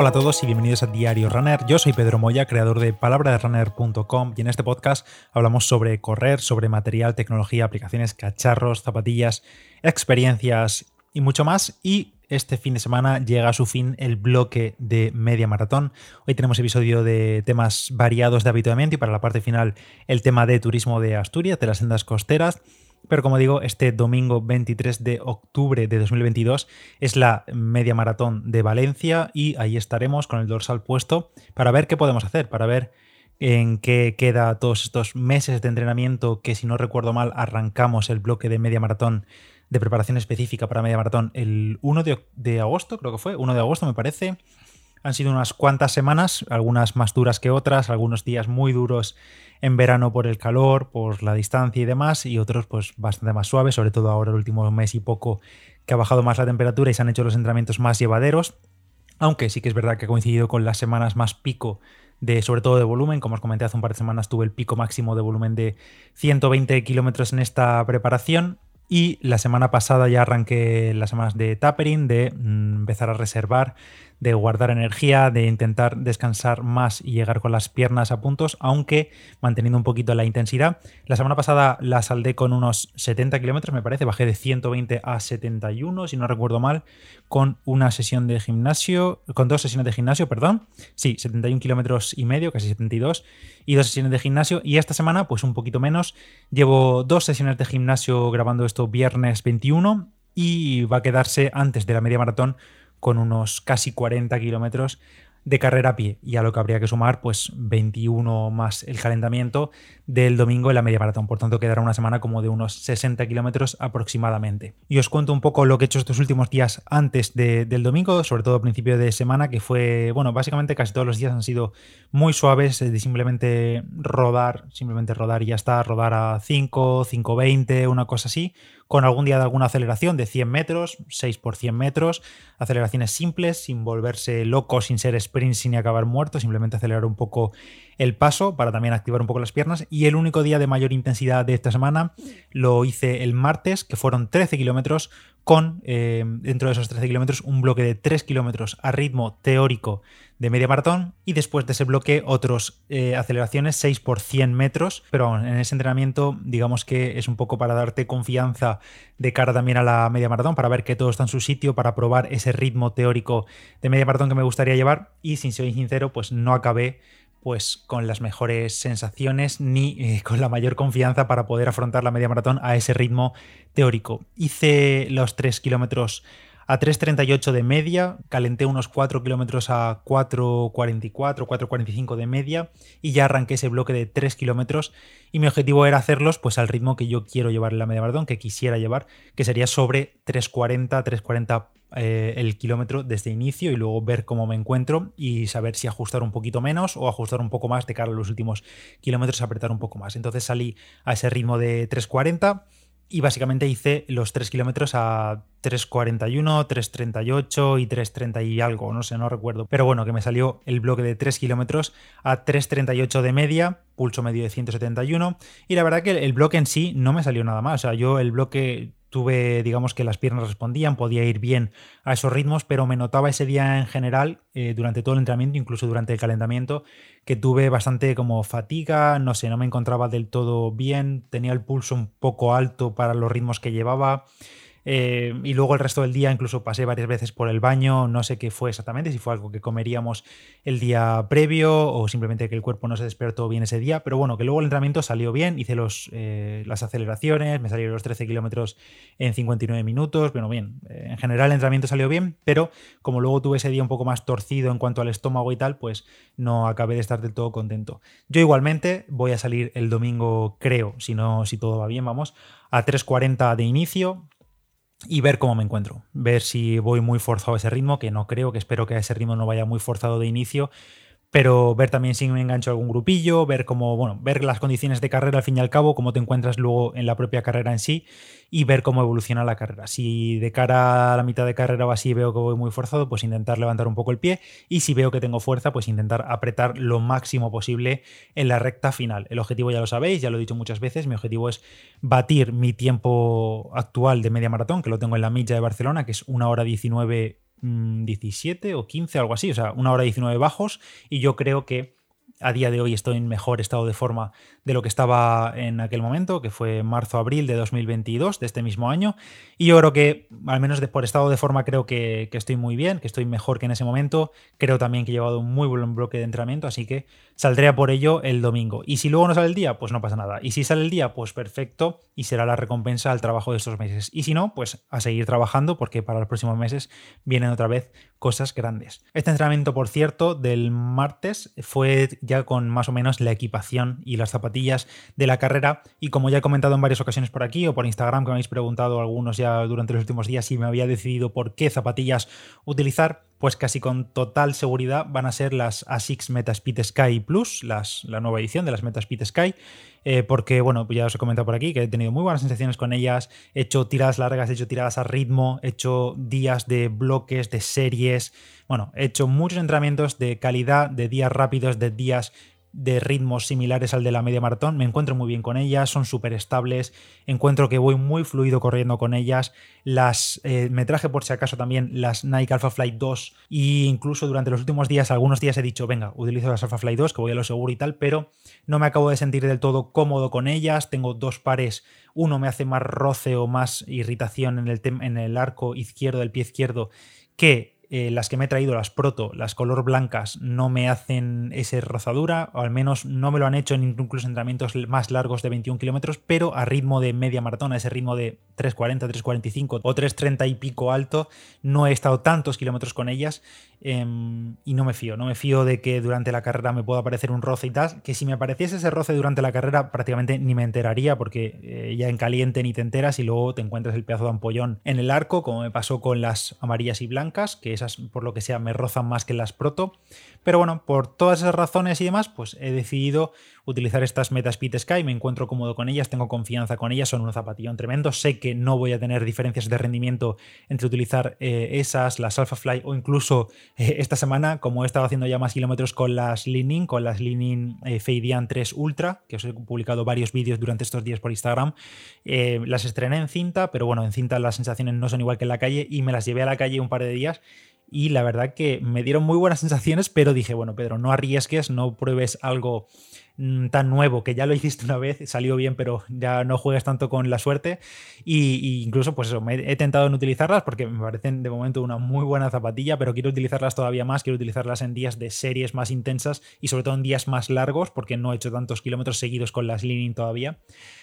Hola a todos y bienvenidos a Diario Runner. Yo soy Pedro Moya, creador de palabraderunner.com y en este podcast hablamos sobre correr, sobre material, tecnología, aplicaciones, cacharros, zapatillas, experiencias y mucho más. Y este fin de semana llega a su fin el bloque de media maratón. Hoy tenemos episodio de temas variados de habituamiento y para la parte final el tema de turismo de Asturias, de las sendas costeras. Pero como digo, este domingo 23 de octubre de 2022 es la media maratón de Valencia y ahí estaremos con el dorsal puesto para ver qué podemos hacer, para ver en qué queda todos estos meses de entrenamiento que si no recuerdo mal arrancamos el bloque de media maratón de preparación específica para media maratón el 1 de, de agosto, creo que fue, 1 de agosto me parece. Han sido unas cuantas semanas, algunas más duras que otras, algunos días muy duros en verano por el calor, por la distancia y demás, y otros pues bastante más suaves, sobre todo ahora el último mes y poco que ha bajado más la temperatura y se han hecho los entrenamientos más llevaderos, aunque sí que es verdad que ha coincidido con las semanas más pico de sobre todo de volumen, como os comenté hace un par de semanas tuve el pico máximo de volumen de 120 kilómetros en esta preparación y la semana pasada ya arranqué las semanas de tapering, de mm, empezar a reservar de guardar energía, de intentar descansar más y llegar con las piernas a puntos, aunque manteniendo un poquito la intensidad. La semana pasada la saldé con unos 70 kilómetros, me parece, bajé de 120 a 71, si no recuerdo mal, con una sesión de gimnasio, con dos sesiones de gimnasio, perdón. Sí, 71 kilómetros y medio, casi 72, y dos sesiones de gimnasio. Y esta semana, pues un poquito menos. Llevo dos sesiones de gimnasio grabando esto viernes 21 y va a quedarse antes de la media maratón con unos casi 40 kilómetros de carrera a pie y a lo que habría que sumar pues 21 más el calentamiento del domingo en la media maratón. Por tanto, quedará una semana como de unos 60 kilómetros aproximadamente. Y os cuento un poco lo que he hecho estos últimos días antes del domingo, sobre todo a principio de semana, que fue, bueno, básicamente casi todos los días han sido muy suaves, de simplemente rodar, simplemente rodar y ya está, rodar a 5, 5.20, una cosa así con algún día de alguna aceleración de 100 metros, 6 por 100 metros, aceleraciones simples, sin volverse loco, sin ser sprint, sin acabar muerto, simplemente acelerar un poco el paso para también activar un poco las piernas. Y el único día de mayor intensidad de esta semana lo hice el martes, que fueron 13 kilómetros, con eh, dentro de esos 13 kilómetros un bloque de 3 kilómetros a ritmo teórico de media maratón y después de ese bloque otros eh, aceleraciones 6 por 100 metros, pero en ese entrenamiento digamos que es un poco para darte confianza de cara también a la media maratón, para ver que todo está en su sitio, para probar ese ritmo teórico de media maratón que me gustaría llevar. Y sin ser sincero pues no acabé pues con las mejores sensaciones ni eh, con la mayor confianza para poder afrontar la media maratón a ese ritmo teórico. Hice los 3 kilómetros a 3.38 de media, calenté unos 4 kilómetros a 4.44, 4.45 de media y ya arranqué ese bloque de 3 kilómetros y mi objetivo era hacerlos pues al ritmo que yo quiero llevar en la media maratón, que quisiera llevar, que sería sobre 3.40, 3.40 eh, el kilómetro desde inicio y luego ver cómo me encuentro y saber si ajustar un poquito menos o ajustar un poco más de cara a los últimos kilómetros, apretar un poco más. Entonces salí a ese ritmo de 3.40 y básicamente hice los 3 kilómetros a 3.41, 3.38 y 3.30 y algo, no sé, no recuerdo. Pero bueno, que me salió el bloque de 3 kilómetros a 3.38 de media, pulso medio de 171. Y la verdad que el bloque en sí no me salió nada más. O sea, yo el bloque tuve, digamos que las piernas respondían, podía ir bien a esos ritmos, pero me notaba ese día en general, eh, durante todo el entrenamiento, incluso durante el calentamiento, que tuve bastante como fatiga, no sé, no me encontraba del todo bien, tenía el pulso un poco alto para los ritmos que llevaba. Eh, y luego el resto del día incluso pasé varias veces por el baño, no sé qué fue exactamente, si fue algo que comeríamos el día previo o simplemente que el cuerpo no se despertó bien ese día, pero bueno, que luego el entrenamiento salió bien, hice los, eh, las aceleraciones, me salieron los 13 kilómetros en 59 minutos, bueno, bien, eh, en general el entrenamiento salió bien, pero como luego tuve ese día un poco más torcido en cuanto al estómago y tal, pues no acabé de estar del todo contento. Yo igualmente voy a salir el domingo, creo, si no, si todo va bien, vamos, a 3.40 de inicio, y ver cómo me encuentro, ver si voy muy forzado a ese ritmo, que no creo, que espero que a ese ritmo no vaya muy forzado de inicio, pero ver también si me engancho a algún grupillo, ver cómo, bueno, ver las condiciones de carrera al fin y al cabo, cómo te encuentras luego en la propia carrera en sí y ver cómo evoluciona la carrera. Si de cara a la mitad de carrera o así veo que voy muy forzado, pues intentar levantar un poco el pie y si veo que tengo fuerza, pues intentar apretar lo máximo posible en la recta final. El objetivo ya lo sabéis, ya lo he dicho muchas veces, mi objetivo es batir mi tiempo actual de media maratón, que lo tengo en la milla de Barcelona, que es una hora 19 17 mm, o 15, algo así, o sea, una hora 19 bajos, y yo creo que a día de hoy estoy en mejor estado de forma de lo que estaba en aquel momento, que fue marzo-abril de 2022, de este mismo año. Y yo creo que, al menos por estado de forma, creo que, estoy muy bien, que estoy mejor que en ese momento. Creo también que he llevado un muy buen bloque de entrenamiento, así que saldré a por ello el domingo. Y si luego no sale el día, pues no pasa nada. Y si sale el día, pues perfecto, y será la recompensa al trabajo de estos meses. Y si no, pues a seguir trabajando, porque para los próximos meses vienen otra vez cosas grandes. Este entrenamiento, por cierto, del martes fue ya con más o menos la equipación y las zapatillas de la carrera. Y como ya he comentado en varias ocasiones por aquí o por Instagram, que me habéis preguntado algunos ya durante los últimos días si me había decidido por qué zapatillas utilizar, pues casi con total seguridad van a ser las ASICS Metaspeed Sky Plus, las, la nueva edición de las Metaspeed Sky, eh, porque, bueno, ya os he comentado por aquí que he tenido muy buenas sensaciones con ellas, he hecho tiradas largas, he hecho tiradas a ritmo, he hecho días de bloques, de series, bueno, he hecho muchos entrenamientos de calidad, de días rápidos, de días de ritmos similares al de la media maratón. Me encuentro muy bien con ellas, son súper estables, encuentro que voy muy fluido corriendo con ellas. Las eh, me traje por si acaso también las Nike Alpha Flight 2 e incluso durante los últimos días, algunos días he dicho, venga, utilizo las Alpha Flight 2, que voy a lo seguro y tal, pero no me acabo de sentir del todo cómodo con ellas. Tengo dos pares, uno me hace más roce o más irritación en el, en el arco izquierdo del pie izquierdo que eh, las que me he traído, las proto, las color blancas, no me hacen esa rozadura, o al menos no me lo han hecho en incluso entrenamientos más largos de 21 kilómetros, pero a ritmo de media maratona, ese ritmo de 3.40, 3.45 o 3.30 y pico alto, no he estado tantos kilómetros con ellas em, y no me fío. No me fío de que durante la carrera me pueda aparecer un roce y tal, que si me apareciese ese roce durante la carrera prácticamente ni me enteraría porque eh, ya en caliente ni te enteras y luego te encuentras el pedazo de ampollón en el arco, como me pasó con las amarillas y blancas, que esas por lo que sea me rozan más que las proto. Pero bueno, por todas esas razones y demás, pues he decidido utilizar estas Metaspeed Sky, me encuentro cómodo con ellas, tengo confianza con ellas, son un zapatillón tremendo, sé que no voy a tener diferencias de rendimiento entre utilizar eh, esas, las Alpha Fly o incluso eh, esta semana, como he estado haciendo ya más kilómetros con las Leaning, con las Leaning eh, Feidian 3 Ultra, que os he publicado varios vídeos durante estos días por Instagram, las estrené en cinta, pero bueno, en cinta las sensaciones no son igual que en la calle y me las llevé a la calle un par de días y la verdad que me dieron muy buenas sensaciones, pero dije, bueno, Pedro, no arriesgues, no pruebes algo mm, tan nuevo que ya lo hiciste una vez, salió bien, pero ya no juegues tanto con la suerte. Y, incluso, pues eso, me he tentado en utilizarlas porque me parecen de momento una muy buena zapatilla, pero quiero utilizarlas todavía más, quiero utilizarlas en días de series más intensas y sobre todo en días más largos, porque no he hecho tantos kilómetros seguidos con las Leaning todavía.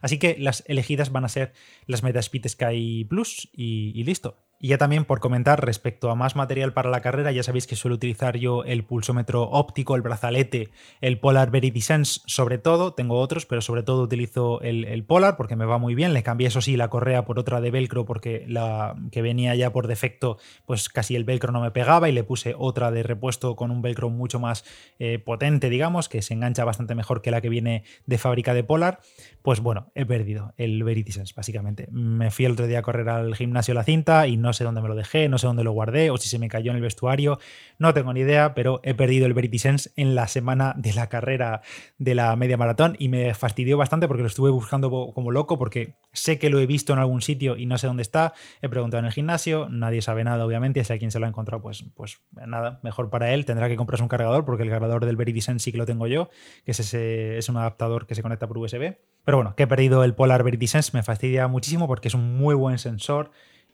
Así que las elegidas van a ser las Metaspeed Sky Plus y listo. Y ya también por comentar respecto a más material para la carrera, ya sabéis que suelo utilizar yo el pulsómetro óptico, el brazalete, el Polar Sense sobre todo, tengo otros, pero sobre todo utilizo el, Polar porque me va muy bien, le cambié eso sí la correa por otra de velcro porque la que venía ya por defecto pues casi el velcro no me pegaba y le puse otra de repuesto con un velcro mucho más eh, potente digamos, que se engancha bastante mejor que la que viene de fábrica de Polar, pues bueno, he perdido el Sense básicamente. Me fui el otro día a correr al gimnasio la cinta y no no sé dónde me lo dejé, no sé dónde lo guardé o si se me cayó en el vestuario, no tengo ni idea, pero he perdido el Verity Sense en la semana de la carrera de la media maratón y me fastidió bastante porque lo estuve buscando como loco porque sé que lo he visto en algún sitio y no sé dónde está, he preguntado en el gimnasio, nadie sabe nada obviamente, si a quien se lo ha encontrado pues, pues nada, mejor para él, tendrá que comprarse un cargador porque el cargador del Verity Sense sí que lo tengo yo, que es, ese, es un adaptador que se conecta por USB. Pero bueno, que he perdido el Polar Verity Sense me fastidia muchísimo porque es un muy buen sensor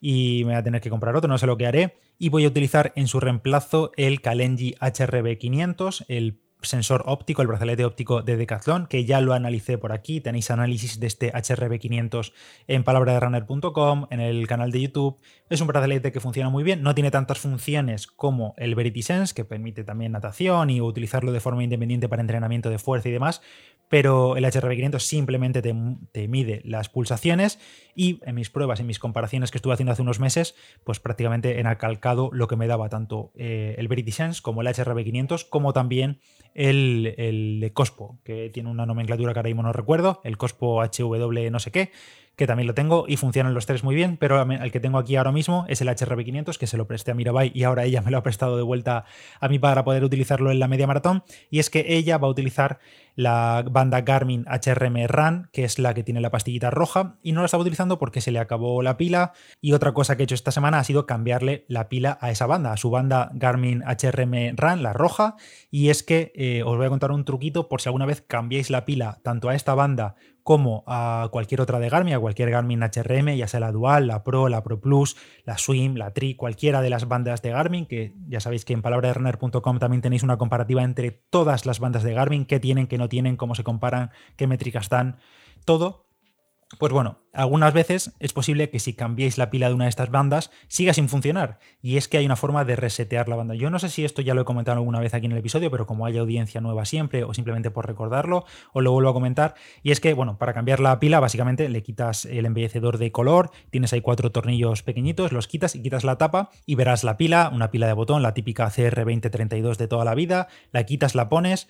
y me voy a tener que comprar otro, no sé lo que haré. Y voy a utilizar en su reemplazo el Kalenji HRB500, el sensor óptico, el brazalete óptico de Decathlon, que ya lo analicé por aquí. Tenéis análisis de este HRB500 en palabraderunner.com, en el canal de YouTube. Es un brazalete que funciona muy bien, no tiene tantas funciones como el Verity Sense, que permite también natación y utilizarlo de forma independiente para entrenamiento de fuerza y demás, pero el HRB500 simplemente te, mide las pulsaciones y en mis pruebas, en mis comparaciones que estuve haciendo hace unos meses, pues prácticamente en calcado lo que me daba tanto eh, el Verity Sense como el HRB500, como también el, el Cospo, que tiene una nomenclatura que ahora mismo no recuerdo, el Cospo HW no sé qué, que también lo tengo y funcionan los tres muy bien, pero el que tengo aquí ahora mismo es el HRB500, que se lo presté a Mirabai y ahora ella me lo ha prestado de vuelta a mí para poder utilizarlo en la media maratón. Y es que ella va a utilizar la banda Garmin HRM Run, que es la que tiene la pastillita roja, y no la estaba utilizando porque se le acabó la pila. Y otra cosa que he hecho esta semana ha sido cambiarle la pila a esa banda, a su banda Garmin HRM Run, la roja. Y es que eh, os voy a contar un truquito por si alguna vez cambiáis la pila tanto a esta banda como a cualquier otra de Garmin, a cualquier Garmin HRM, ya sea la Dual, la Pro, la Pro Plus, la Swim, la Tri, cualquiera de las bandas de Garmin, que ya sabéis que en palabraderunner.com también tenéis una comparativa entre todas las bandas de Garmin, qué tienen, qué no tienen, cómo se comparan, qué métricas dan, todo pues bueno, algunas veces es posible que si cambiéis la pila de una de estas bandas siga sin funcionar. Y es que hay una forma de resetear la banda. Yo no sé si esto ya lo he comentado alguna vez aquí en el episodio, pero como hay audiencia nueva siempre, o simplemente por recordarlo, os lo vuelvo a comentar. Y es que, bueno, para cambiar la pila, básicamente le quitas el embellecedor de color, tienes ahí cuatro tornillos pequeñitos, los quitas y quitas la tapa y verás la pila, una pila de botón, la típica CR2032 de toda la vida, la quitas, la pones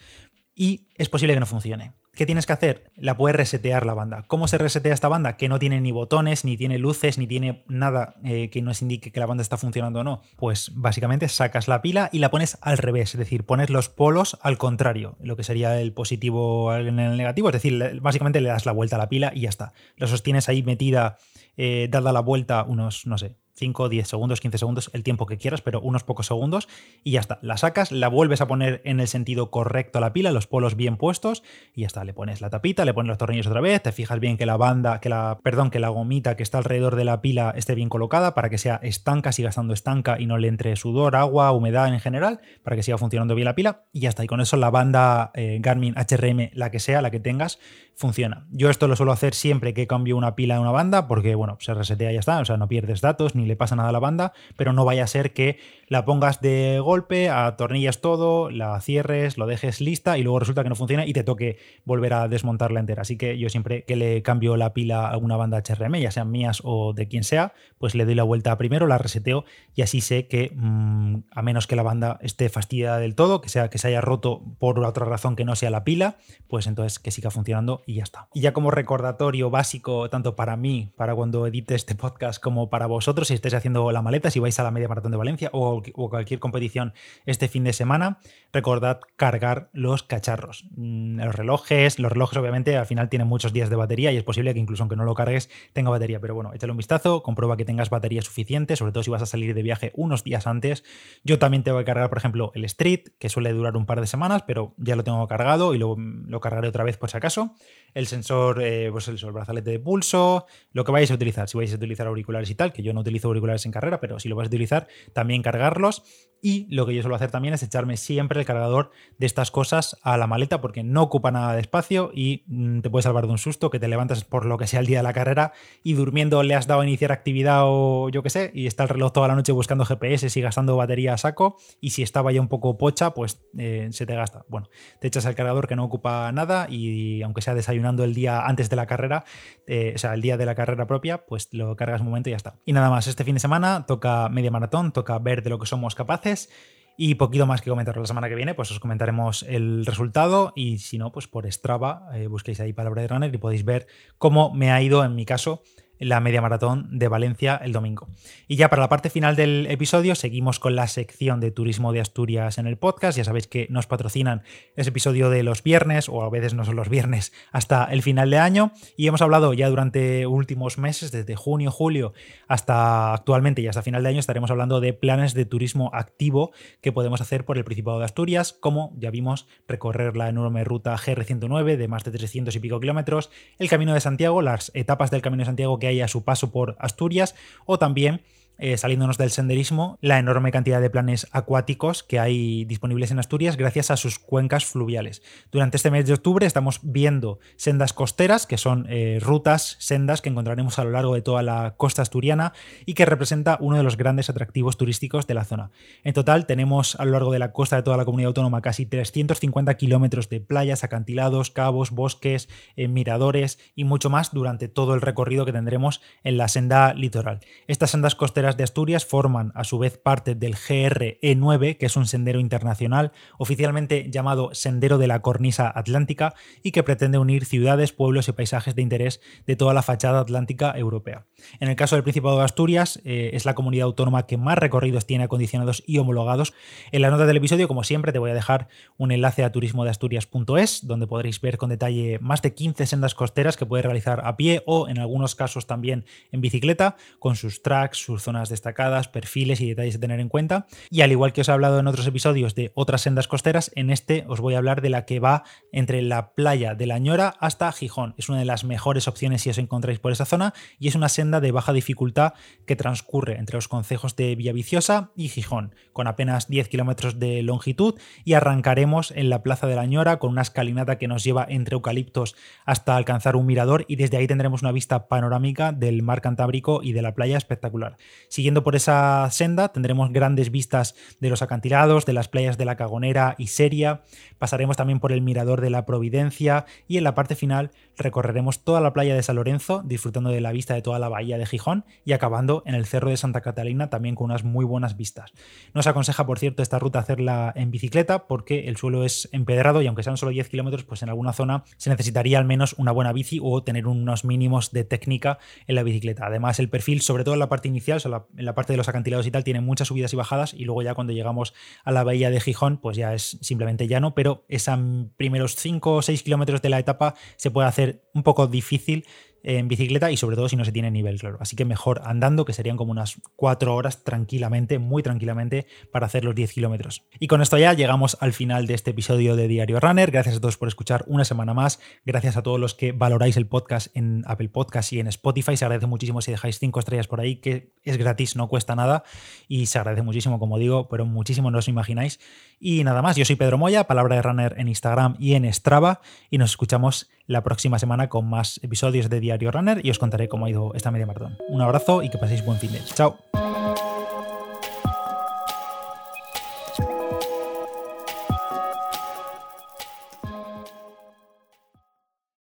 y es posible que no funcione. ¿Qué tienes que hacer? La puedes resetear la banda. ¿Cómo se resetea esta banda? Que no tiene ni botones, ni tiene luces, ni tiene nada eh, que nos indique que la banda está funcionando o no. Pues básicamente sacas la pila y la pones al revés, es decir, pones los polos al contrario, lo que sería el positivo en el negativo, es decir, básicamente le das la vuelta a la pila y ya está. Lo sostienes ahí metida, eh, dada la vuelta unos, no sé, 5, 10 segundos, 15 segundos, el tiempo que quieras, pero unos pocos segundos y ya está. La sacas, la vuelves a poner en el sentido correcto a la pila, los polos bien puestos y ya está. Le pones la tapita, le pones los tornillos otra vez, te fijas bien que la banda, que la, perdón, que la gomita que está alrededor de la pila esté bien colocada para que sea estanca, siga estando estanca y no le entre sudor, agua, humedad en general, para que siga funcionando bien la pila y ya está. Y con eso la banda eh, Garmin HRM, la que sea, la que tengas, funciona. Yo esto lo suelo hacer siempre que cambio una pila de una banda porque, bueno, se resetea y ya está, o sea, no pierdes datos ni le pasa nada a la banda, pero no vaya a ser que la pongas de golpe, atornillas todo, la cierres, lo dejes lista y luego resulta que no funciona y te toque volver a desmontarla entera. Así que yo siempre que le cambio la pila a alguna banda HRM, ya sean mías o de quien sea, pues le doy la vuelta primero, la reseteo y así sé que mm, a menos que la banda esté fastidiada del todo, que sea que se haya roto por otra razón que no sea la pila, pues entonces que siga funcionando y ya está. Y ya como recordatorio básico, tanto para mí, para cuando edite este podcast, como para vosotros, si estáis haciendo la maleta, si vais a la media maratón de Valencia o, cualquier competición este fin de semana, recordad cargar los cacharros. Mm, los relojes, los relojes obviamente al final tienen muchos días de batería y es posible que incluso aunque no lo cargues tenga batería, pero bueno, échale un vistazo, comprueba que tengas batería suficiente, sobre todo si vas a salir de viaje unos días antes. Yo también tengo que cargar, por ejemplo, el Street, que suele durar un par de semanas, pero ya lo tengo cargado y lo, lo cargaré otra vez por si acaso el sensor, eh, pues el, brazalete de pulso, lo que vais a utilizar. Si vais a utilizar auriculares y tal, que yo no utilizo auriculares en carrera, pero si lo vais a utilizar, también cargarlos. Y lo que yo suelo hacer también es echarme siempre el cargador de estas cosas a la maleta porque no ocupa nada de espacio y mm, te puede salvar de un susto que te levantas por lo que sea el día de la carrera y durmiendo le has dado a iniciar actividad o yo qué sé y está el reloj toda la noche buscando GPS y gastando batería a saco y si estaba ya un poco pocha pues eh, se te gasta. Bueno, te echas el cargador que no ocupa nada y aunque sea desayunando el día antes de la carrera, eh, o sea, el día de la carrera propia, pues lo cargas un momento y ya está. Y nada más, este fin de semana toca media maratón, toca ver de lo que somos capaces y poquito más que comentar la semana que viene, pues os comentaremos el resultado y si no, pues por Strava eh, busquéis ahí palabra de runner y podéis ver cómo me ha ido en mi caso la media maratón de Valencia el domingo. Y ya para la parte final del episodio seguimos con la sección de turismo de Asturias en el podcast. Ya sabéis que nos patrocinan ese episodio de los viernes o a veces no son los viernes hasta el final de año y hemos hablado ya durante últimos meses, desde junio, julio hasta actualmente y hasta final de año estaremos hablando de planes de turismo activo que podemos hacer por el Principado de Asturias, como ya vimos recorrer la enorme ruta GR109 de más de 300 y pico kilómetros, el Camino de Santiago, las etapas del Camino de Santiago que hay a su paso por Asturias o también eh, saliéndonos del senderismo, la enorme cantidad de planes acuáticos que hay disponibles en Asturias gracias a sus cuencas fluviales. Durante este mes de octubre estamos viendo sendas costeras, que son eh, rutas, sendas que encontraremos a lo largo de toda la costa asturiana y que representa uno de los grandes atractivos turísticos de la zona. En total tenemos a lo largo de la costa de toda la comunidad autónoma casi 350 kilómetros de playas, acantilados, cabos, bosques, eh, miradores y mucho más durante todo el recorrido que tendremos en la senda litoral. Estas sendas costeras de Asturias forman a su vez parte del GRE9, que es un sendero internacional oficialmente llamado Sendero de la Cornisa Atlántica y que pretende unir ciudades, pueblos y paisajes de interés de toda la fachada atlántica europea. En el caso del Principado de Asturias, eh, es la comunidad autónoma que más recorridos tiene acondicionados y homologados. En la nota del episodio, como siempre, te voy a dejar un enlace a turismodeasturias.es, donde podréis ver con detalle más de 15 sendas costeras que puedes realizar a pie o en algunos casos también en bicicleta, con sus tracks, sus zonas destacadas, perfiles y detalles a tener en cuenta. Y al igual que os he hablado en otros episodios de otras sendas costeras, en este os voy a hablar de la que va entre la playa de La Ñora hasta Gijón. Es una de las mejores opciones si os encontráis por esa zona y es una senda de baja dificultad que transcurre entre los concejos de Villaviciosa y Gijón, con apenas 10 kilómetros de longitud y arrancaremos en la Plaza de la Ñora con una escalinata que nos lleva entre eucaliptos hasta alcanzar un mirador y desde ahí tendremos una vista panorámica del mar Cantábrico y de la playa espectacular. Siguiendo por esa senda tendremos grandes vistas de los acantilados, de las playas de la Cagonera y Seria, pasaremos también por el mirador de la Providencia y en la parte final recorreremos toda la playa de San Lorenzo disfrutando de la vista de toda la bahía de Gijón y acabando en el cerro de Santa Catalina también con unas muy buenas vistas. Nos aconseja, por cierto, esta ruta hacerla en bicicleta porque el suelo es empedrado y aunque sean solo 10 kilómetros, pues en alguna zona se necesitaría al menos una buena bici o tener unos mínimos de técnica en la bicicleta. Además, el perfil, sobre todo en la parte inicial, en la parte de los acantilados y tal, tiene muchas subidas y bajadas y luego ya cuando llegamos a la bahía de Gijón, pues ya es simplemente llano, pero esos primeros 5 o 6 kilómetros de la etapa se puede hacer un poco difícil en bicicleta y sobre todo si no se tiene nivel, claro. Así que mejor andando, que serían como unas 4 horas tranquilamente, muy tranquilamente, para hacer los 10 kilómetros. Y con esto ya llegamos al final de este episodio de Diario Runner. Gracias a todos por escuchar una semana más. Gracias a todos los que valoráis el podcast en Apple Podcast y en Spotify. Se agradece muchísimo si dejáis 5 estrellas por ahí, que es gratis, no cuesta nada. Y se agradece muchísimo, como digo, pero muchísimo no os imagináis. Y nada más, yo soy Pedro Moya, palabra de runner en Instagram y en Strava. Y nos escuchamos la próxima semana con más episodios de Diario Runner y os contaré cómo ha ido esta media maratón. Un abrazo y que paséis buen fin de. Chao.